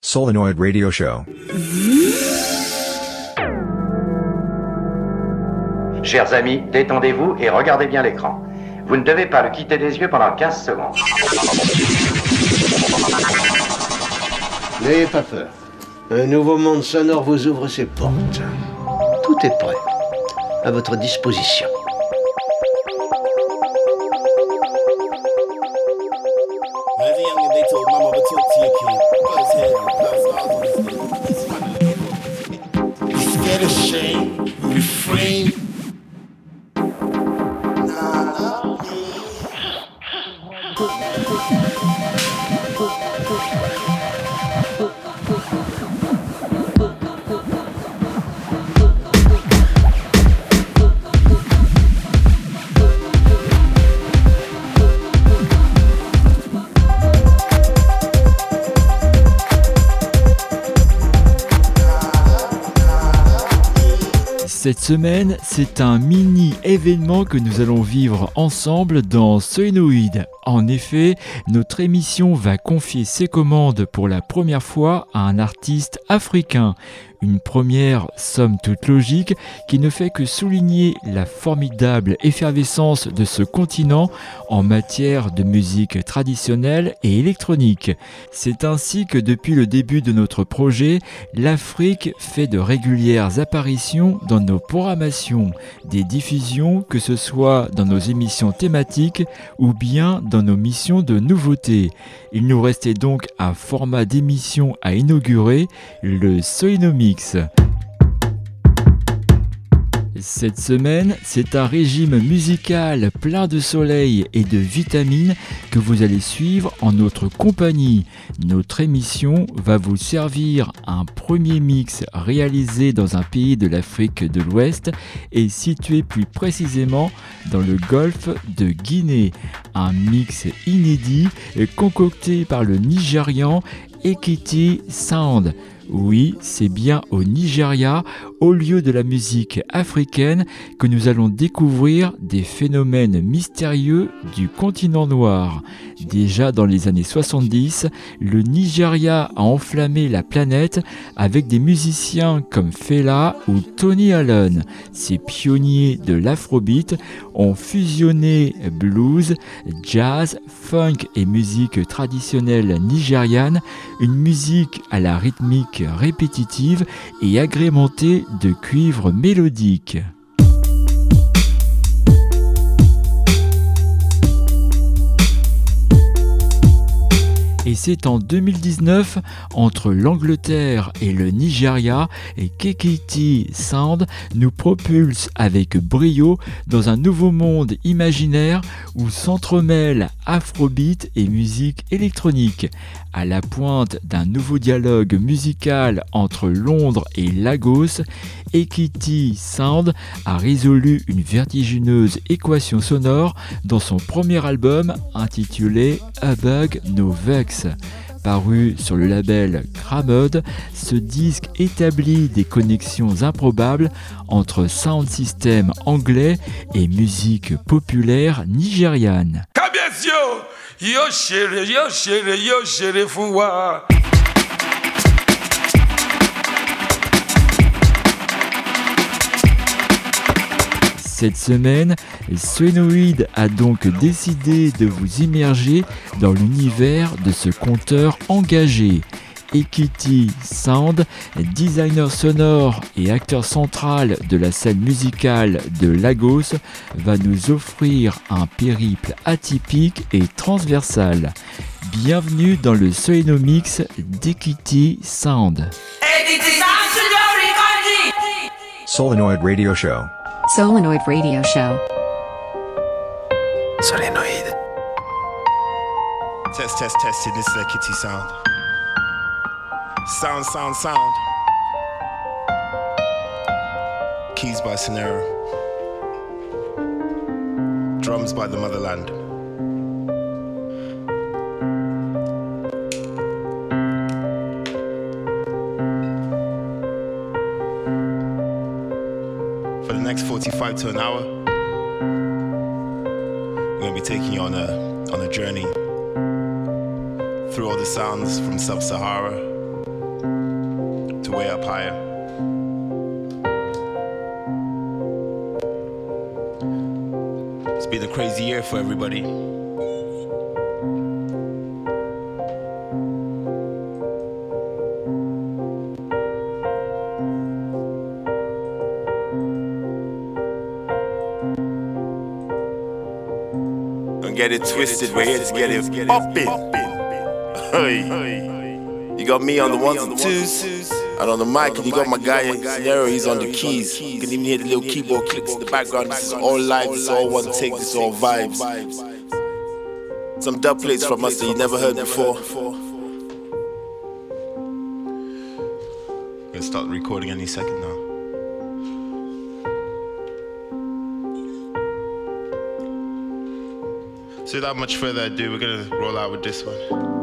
Solenoid Radio Show. Chers amis, détendez-vous et regardez bien l'écran. Vous ne devez pas le quitter des yeux pendant 15 secondes. N'ayez pas peur. Un nouveau monde sonore vous ouvre ses portes. Tout est prêt. À votre disposition. sits semaine, c'est un mini événement que nous allons vivre ensemble dans Solenoid. En effet, notre émission va confier ses commandes pour la première fois à un artiste africain. Une première somme toute logique qui ne fait que souligner la formidable effervescence de ce continent en matière de musique traditionnelle et électronique. C'est ainsi que depuis le début de notre projet, l'Afrique fait de régulières apparitions dans nos des diffusions que ce soit dans nos émissions thématiques ou bien dans nos missions de nouveautés. Il nous restait donc un format d'émission à inaugurer, le Soinomix. Cette semaine, c'est un régime musical plein de soleil et de vitamines que vous allez suivre en notre compagnie. Notre émission va vous servir un premier mix réalisé dans un pays de l'Afrique de l'Ouest et situé plus précisément dans le golfe de Guinée. Un mix inédit concocté par le Nigérian Ekiti Sound. Oui, c'est bien au Nigeria, au lieu de la musique africaine, que nous allons découvrir des phénomènes mystérieux du continent noir. Déjà dans les années 70, le Nigeria a enflammé la planète avec des musiciens comme Fela ou Tony Allen. Ces pionniers de l'afrobeat ont fusionné blues, jazz, funk et musique traditionnelle nigériane, une musique à la rythmique répétitive et agrémentée de cuivres mélodiques. Et c'est en 2019, entre l'Angleterre et le Nigeria, et Kekiti Sound nous propulse avec brio dans un nouveau monde imaginaire où s'entremêlent afrobeat et musique électronique. À la pointe d'un nouveau dialogue musical entre Londres et Lagos, Ekiti Sound a résolu une vertigineuse équation sonore dans son premier album intitulé A Bug No Vex. Paru sur le label Cramod, ce disque établit des connexions improbables entre sound system anglais et musique populaire nigériane. Cette semaine, Swenoid a donc décidé de vous immerger dans l'univers de ce conteur engagé. Ekiti Sound, designer sonore et acteur central de la scène musicale de Lagos, va nous offrir un périple atypique et transversal. Bienvenue dans le Soenomix d'Ekiti Sound. Solenoid Radio Show. Solenoid Radio Show. Solenoid. Test, test, test. This is a kitty sound. Sound, sound, sound. Keys by Sonero. Drums by the Motherland. For the next 45 to an hour, we're going to be taking you on a, on a journey through all the sounds from Sub Sahara to way up higher. It's been a crazy year for everybody. get it twisted, We're here to get it poppin'. Hey. You got me on the ones and twos. And on the mic, and you got my guy Scenario, he's on the keys. You can even hear the little keyboard clicks in the background. This is all live, this is all one take, this is all vibes. Some dub plates from us that you never heard before. Gonna start recording any second now. So without much further ado, we're gonna roll out with this one.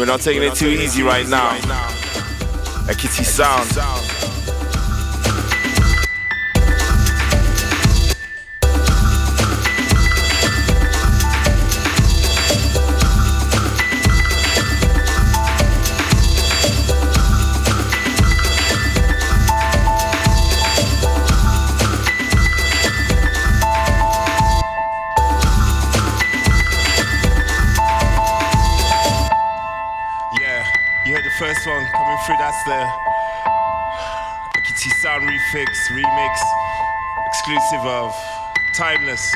We're not taking it too easy right now. That Kitty Sound. Exclusive of Timeless.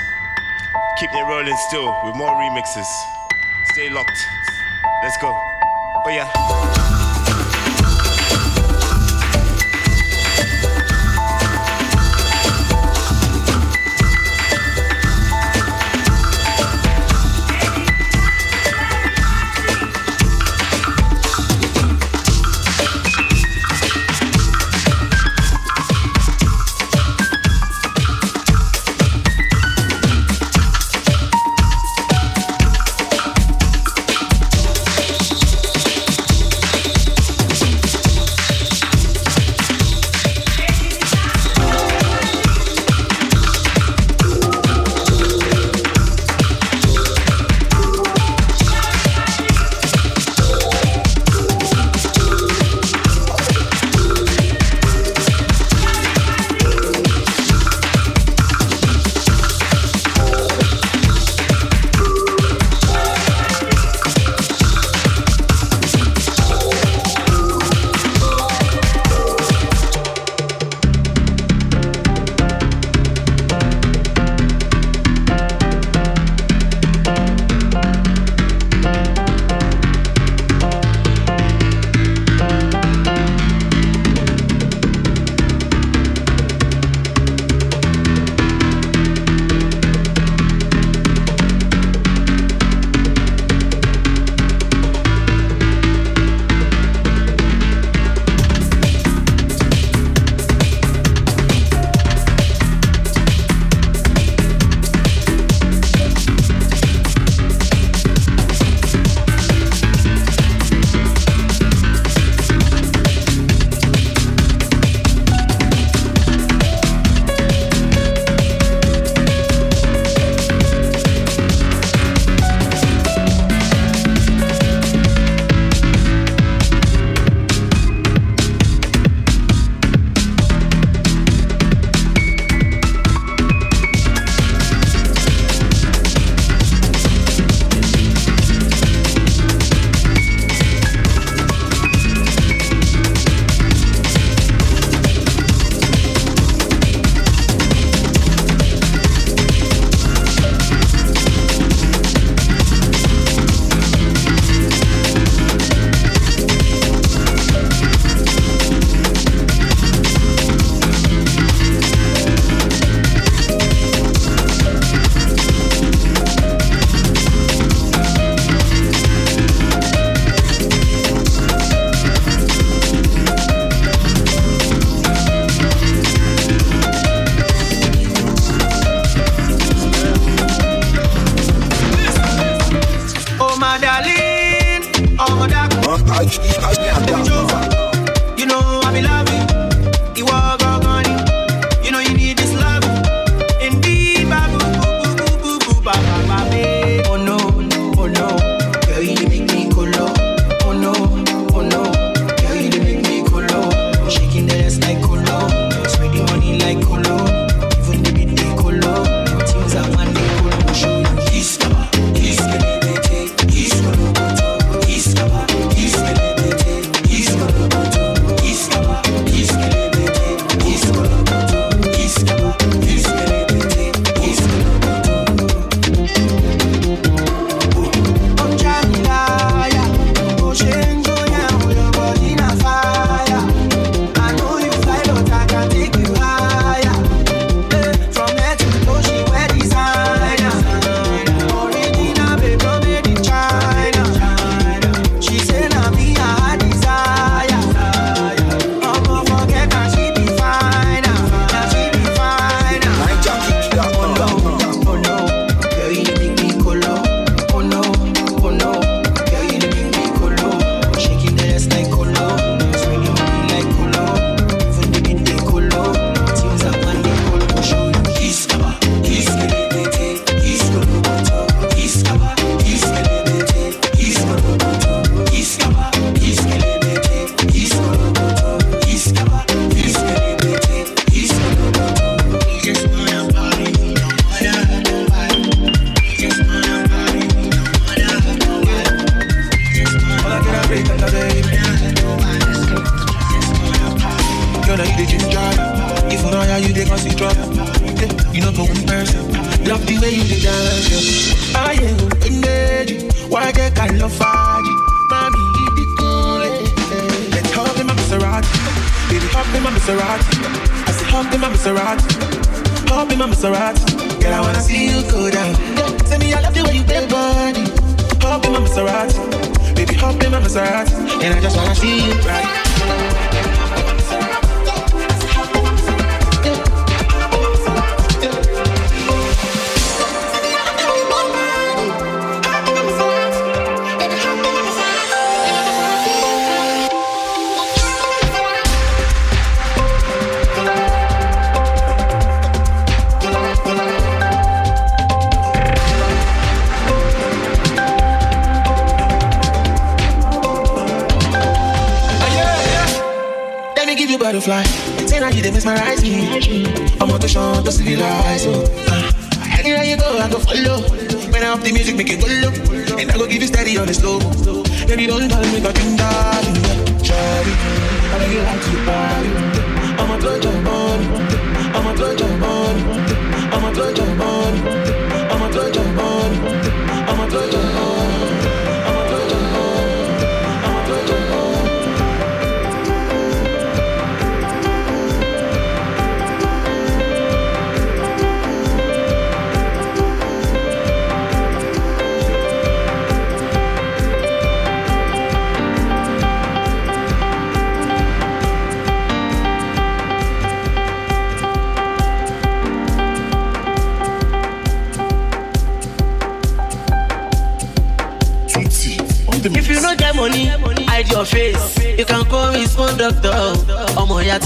Keeping it rolling still with more remixes. Stay locked. Let's go. Oh yeah.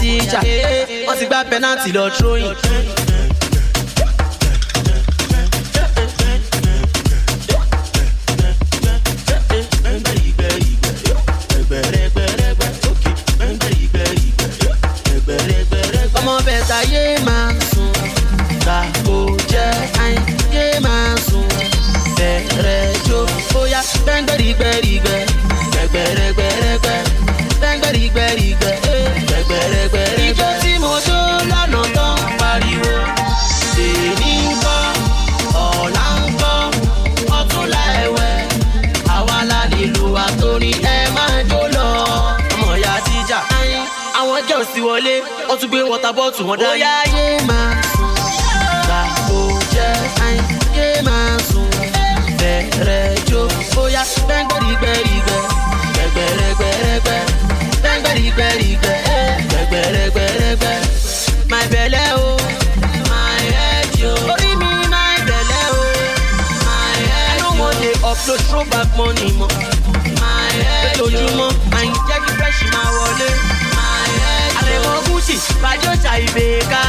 jíjà wọ́n ti gbá pẹ́nàtì lọ tróyìn wọ́n dá yìí. ó yá yé máa sùn gbà tó jẹ́ àìn yé máa sùn bẹ̀rẹ̀ no wan dey money mọ́. Jamaica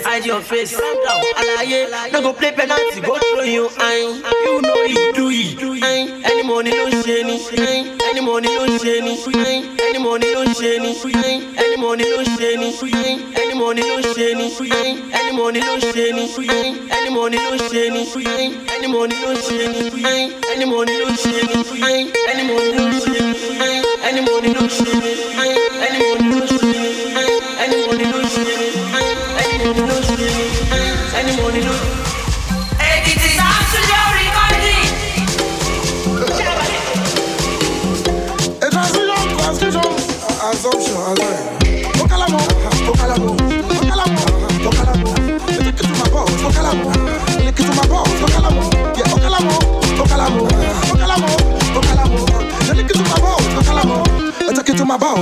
face, hide your face. Calm down, alaye. No go play penalty, go throw you. I. You know he do it. I. Any money no sheni. I. Any money no sheni. I. Any money no sheni. I. Any money no sheni. I. Any money no sheni. I. Any money no sheni. I. Any money no sheni. I. Any money no sheni. Ain. Any money no sheni. Ain. Any money no sheni. Ain. Any money no sheni.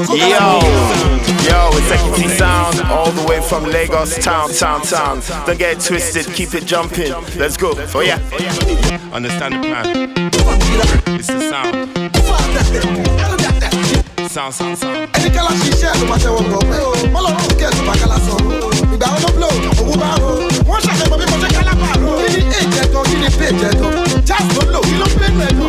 Yo, yo, it's Equity Sound, all the way from Lagos town, town, town. Don't get twisted, keep it jumping. Let's go. Oh yeah. Understand the plan. It's the sound. Sound, sound, sound. Ẹni kala ṣiṣẹ́ ló máa ṣẹ́wọ̀n gbọ̀ pé o, mọ́lọ́ ló kẹ́ ló máa kala sọ̀rọ̀. Ìgbà wọn ló blow, òwú bá ro. Wọ́n ṣàṣẹ̀mọ̀ bí mo ṣe kálábà ro. Kí ni èjẹ̀ gan, kí ni péjẹ̀ gan? Jazz ló lò, kí ló ń gbénu ẹ̀ lọ?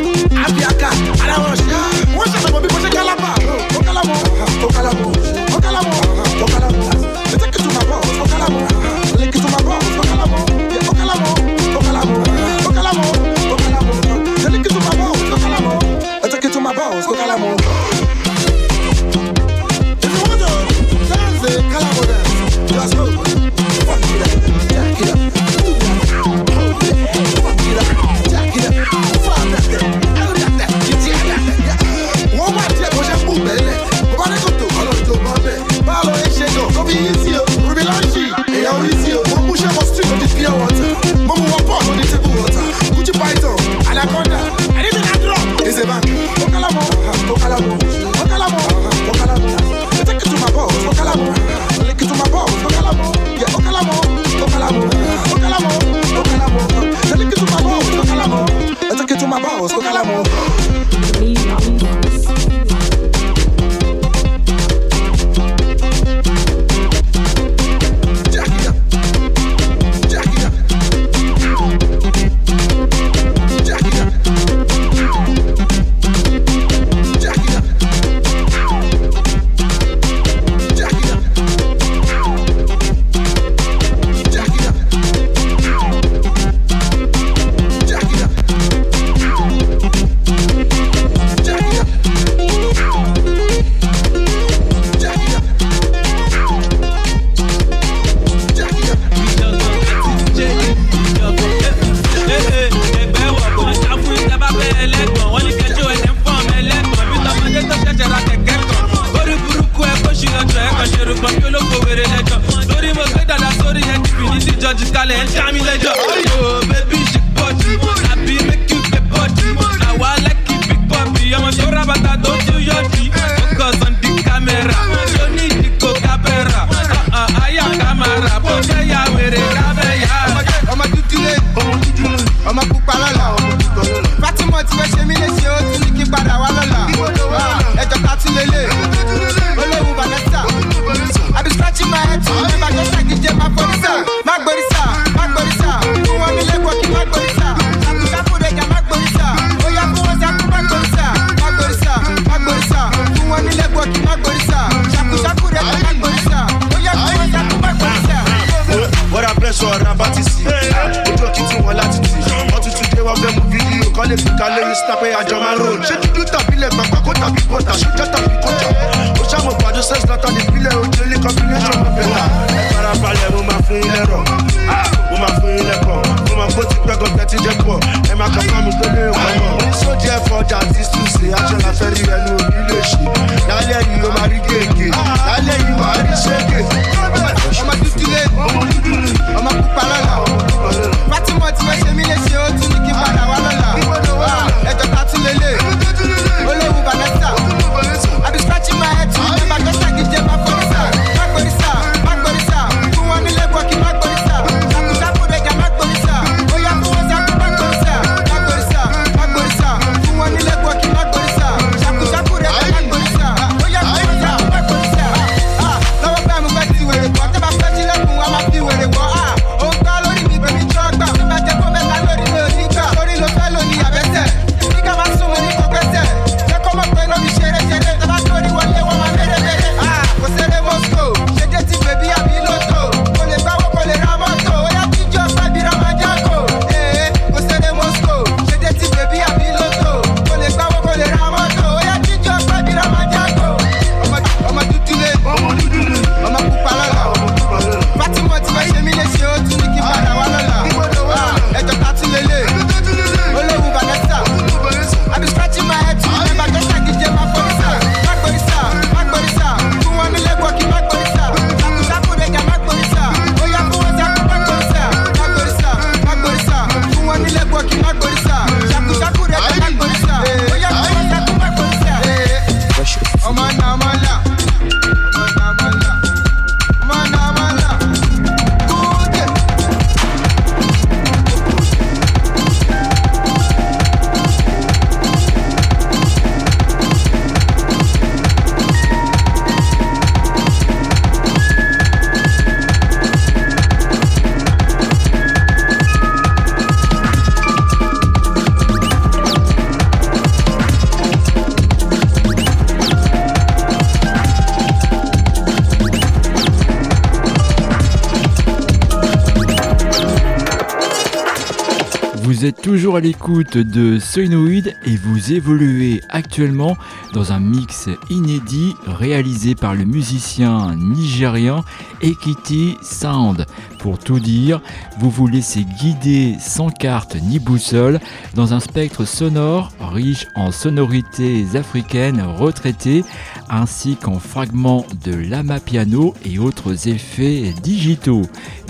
Vous êtes toujours à l'écoute de Soinoid et vous évoluez actuellement dans un mix inédit réalisé par le musicien nigérian Ekiti Sound. Pour tout dire, vous vous laissez guider sans carte ni boussole dans un spectre sonore riche en sonorités africaines retraitées ainsi qu'en fragments de lama piano et autres effets digitaux.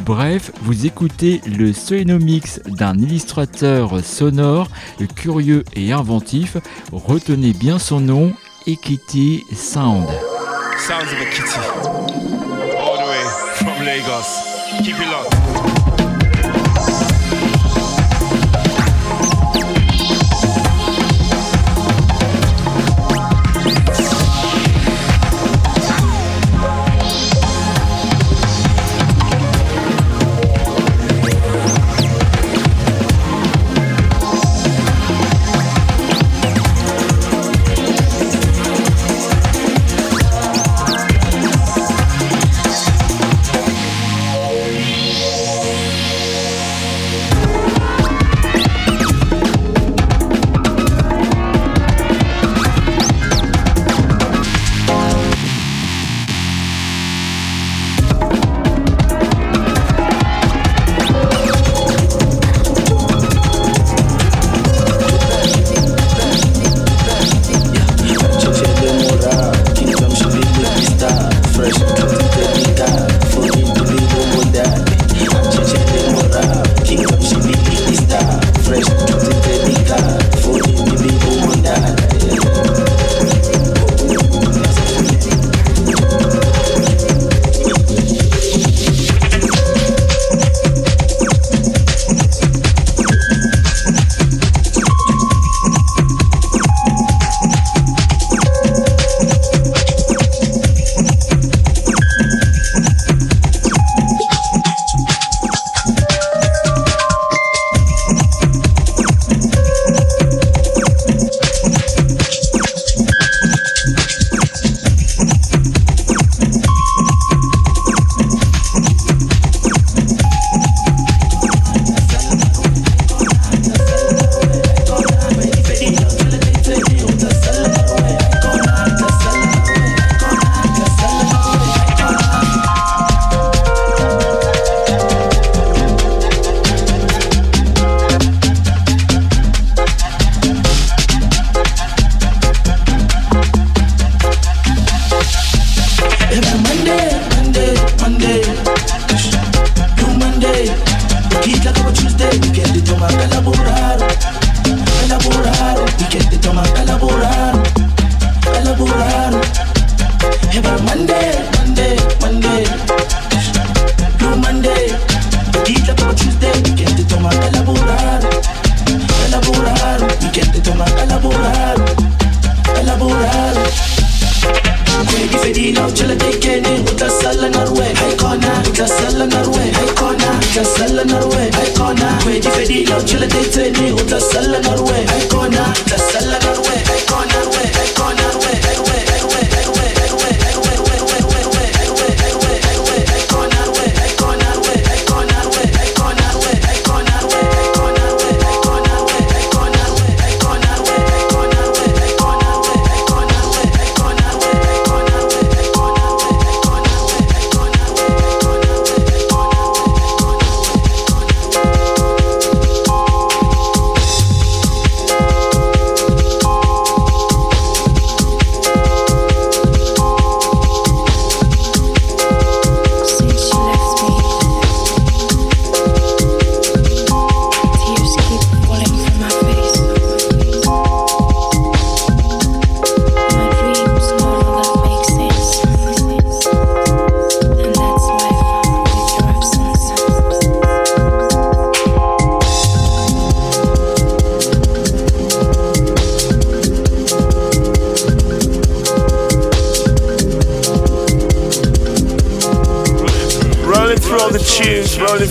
Bref, vous écoutez le Solenomix d'un illustrateur sonore curieux et inventif. Retenez bien son nom, Ekiti Sound. Sounds all the way from Lagos. Keep it locked.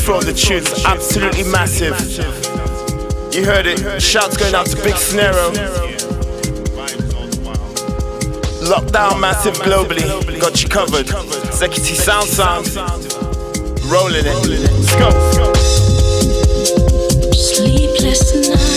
Overflow, the tune's absolutely massive. You heard it, shouts going out to Big Snero. Lockdown massive globally, got you covered. Zekity Sound Sound, rolling it. Let's go. Sleepless night.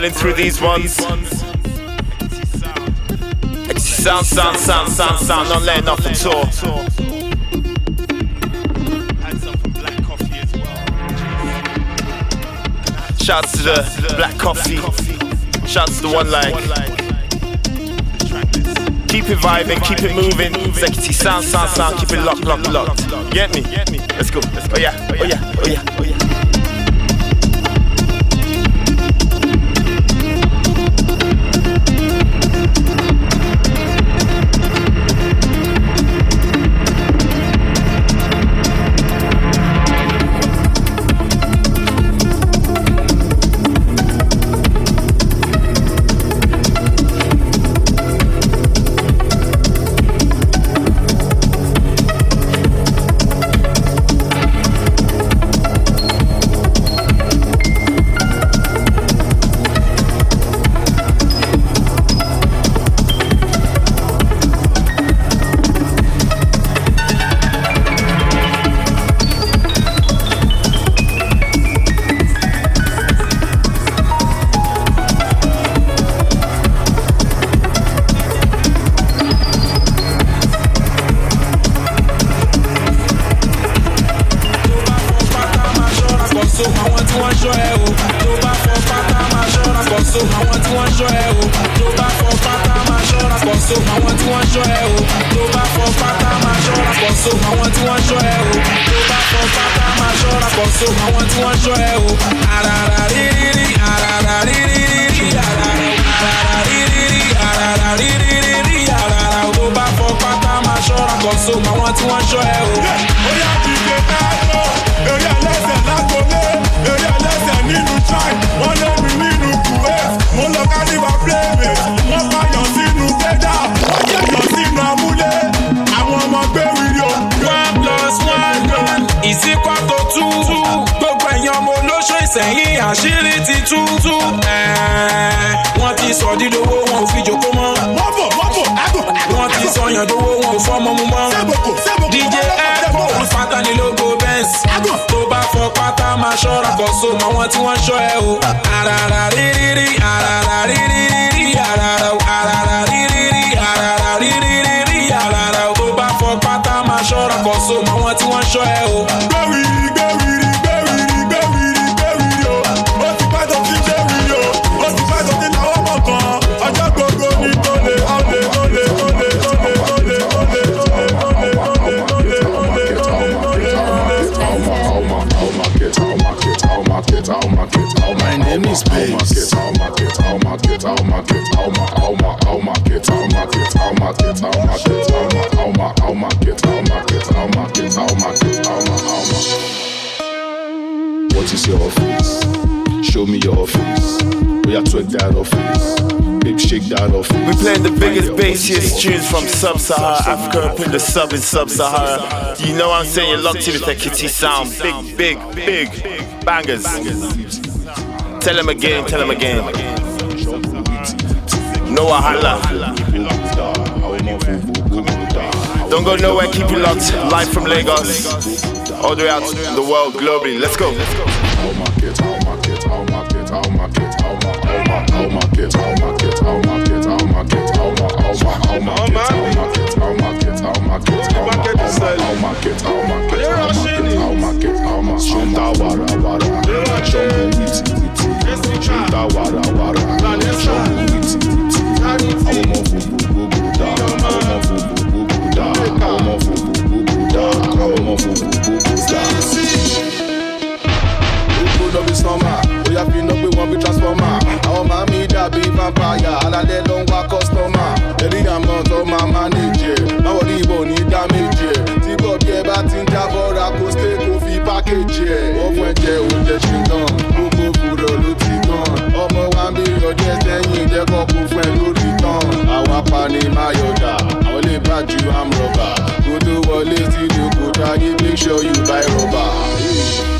Rolling through these ones. Sound, sound, sound, sound, sound, not letting off at all. Shouts to the black coffee. Shouts to the one like. Keep it vibing, keep it moving. Executive sound, sound, sound, keep it locked, locked, locked. Get me? Let's go. Oh yeah, oh yeah, oh yeah, oh yeah. aṣọ ẹ̀ tó ṣọ́. Àṣírí ti tú. tú. Ẹ̀ẹ́, wọ́n ti sọ dídowó wọn ò fi jòkó mọ́. mọ́bò mọ́bò àgò àgò wọ́n ti sọ yàndowó wọn ò fọ́mọ mu mọ́. sẹ́bòkò sẹ́bòkò dj ẹ̀kọ́ fata ni logo benz. tó bá fọ pátá máa ṣọ́ra kọ́ so mọ́ wọn tí wọ́n ṣọ́ ẹ o. àràrà rírírí àràrà rírírí àràrà àràrà rírírí àràrà rírírí àràrà tó bá fọ pátá máa ṣọ́ra kọ́ ṣọ́ ẹ o. Gbẹ̀wìrì space. I'll mark it, I'll mark it, I'll mark it, I'll mark it, I'll mark, I'll mark it, I'll mark it, I'll mark it, I'll mark it, I'll mark, I'll mark it, I'll mark it, I'll mark it, I'll mark it, I'll mark, I'll mark. What is your office? Show me your office. We are twerk that office. Babe, shake that off. We playing the biggest, bassiest tunes from sub-Sahara Africa and put the sub in sub-Sahara. You know I'm saying? You're locked in with the kitty sound. Big, big, big bangers. bangers. Tell them again, tell them again. Noah Hala. Don't go nowhere, keep it locked. Live from Lagos. All the way out to the world globally. Let's go. dá warawara ṣọ́ọ̀bù wìtìwìtì àwọn ọmọ fòfò gbogbo dá àwọn ọmọ fòfò gbogbo dá àwọn ọmọ fòfò gbogbo dá àwọn ọmọ fòfò gbogbo dá. Epo lọ bí sọ́mà, bóyá fi iná pé wọ́n bí transformer. Àwọn màá mi dàbí vampire, alálẹ̀ ló ń wá kọ́sítọ́mà. Ẹ̀rí àmọ́ tó máa manage ẹ̀, báwo ni ìbọn ò ní dá méje ẹ̀. Tí gbọ̀bí. Jẹ́ kó fún ẹ lórí tán. Àwa pa ni Máyọ̀dà, àwọn lè bá ju àmrọ̀bà. Kó tó wọlé sílùú kó dáyé, make sure you buy rubber.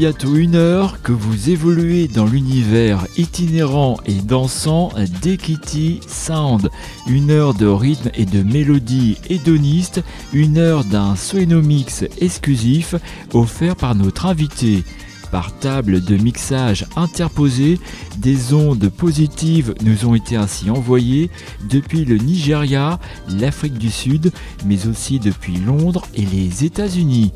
bientôt une heure que vous évoluez dans l'univers itinérant et dansant d'Equity Sound. Une heure de rythme et de mélodie hédoniste, une heure d'un Soenomix exclusif offert par notre invité. Par table de mixage interposée, des ondes positives nous ont été ainsi envoyées depuis le Nigeria, l'Afrique du Sud, mais aussi depuis Londres et les États-Unis.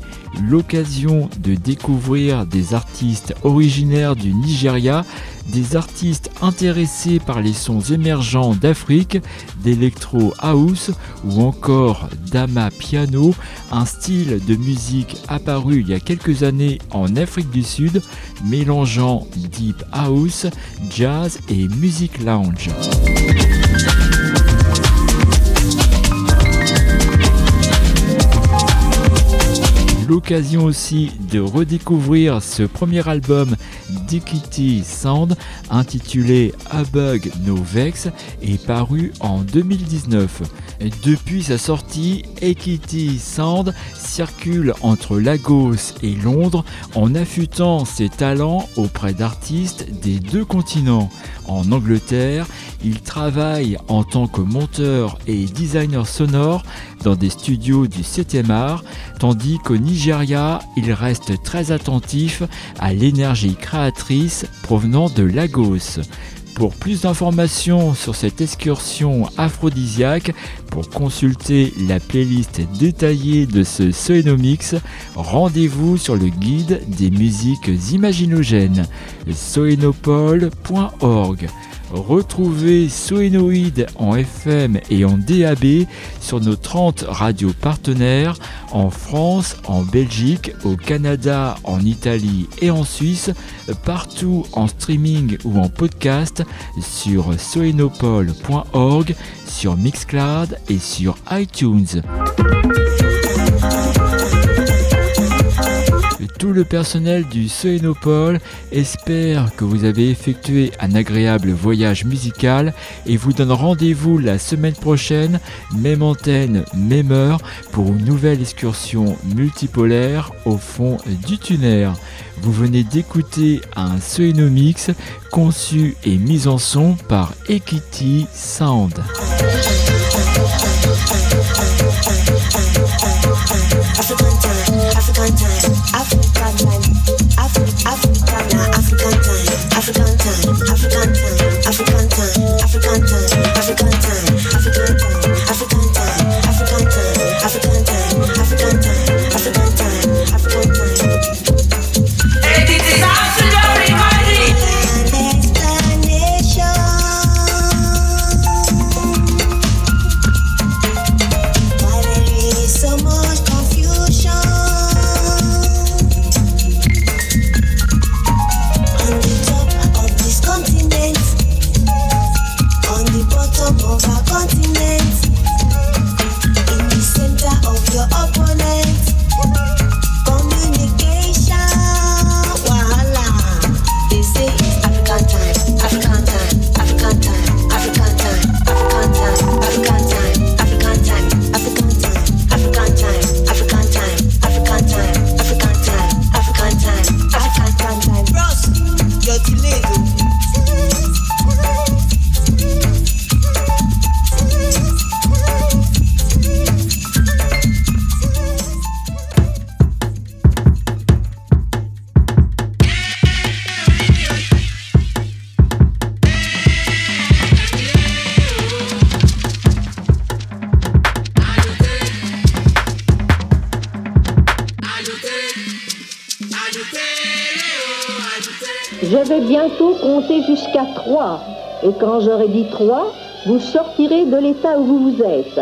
L'occasion de découvrir des artistes originaires du Nigeria, des artistes intéressés par les sons émergents d'Afrique, d'électro house ou encore d'ama piano, un style de musique apparu il y a quelques années en Afrique du Sud, mélangeant deep house, jazz et music lounge. L'occasion aussi de redécouvrir ce premier album d'Equity Sound intitulé A Bug No Vex et paru en 2019. Depuis sa sortie, Equity Sound circule entre Lagos et Londres en affûtant ses talents auprès d'artistes des deux continents. En Angleterre, il travaille en tant que monteur et designer sonore dans des studios du 7e art, tandis qu'au Nigeria, il reste très attentif à l'énergie créatrice provenant de Lagos. Pour plus d'informations sur cette excursion aphrodisiaque, pour consulter la playlist détaillée de ce Soenomix, rendez-vous sur le guide des musiques imaginogènes, soenopole.org. Retrouvez Soénoïde en FM et en DAB sur nos 30 radios partenaires en France, en Belgique, au Canada, en Italie et en Suisse, partout en streaming ou en podcast sur soenopole.org, sur Mixcloud et sur iTunes. Tout le personnel du Soénopole espère que vous avez effectué un agréable voyage musical et vous donne rendez-vous la semaine prochaine, même antenne, même heure, pour une nouvelle excursion multipolaire au fond du tunnel. Vous venez d'écouter un Soénomix conçu et mis en son par Equity Sound. Et quand j'aurai dit trois, vous sortirez de l'état où vous vous êtes.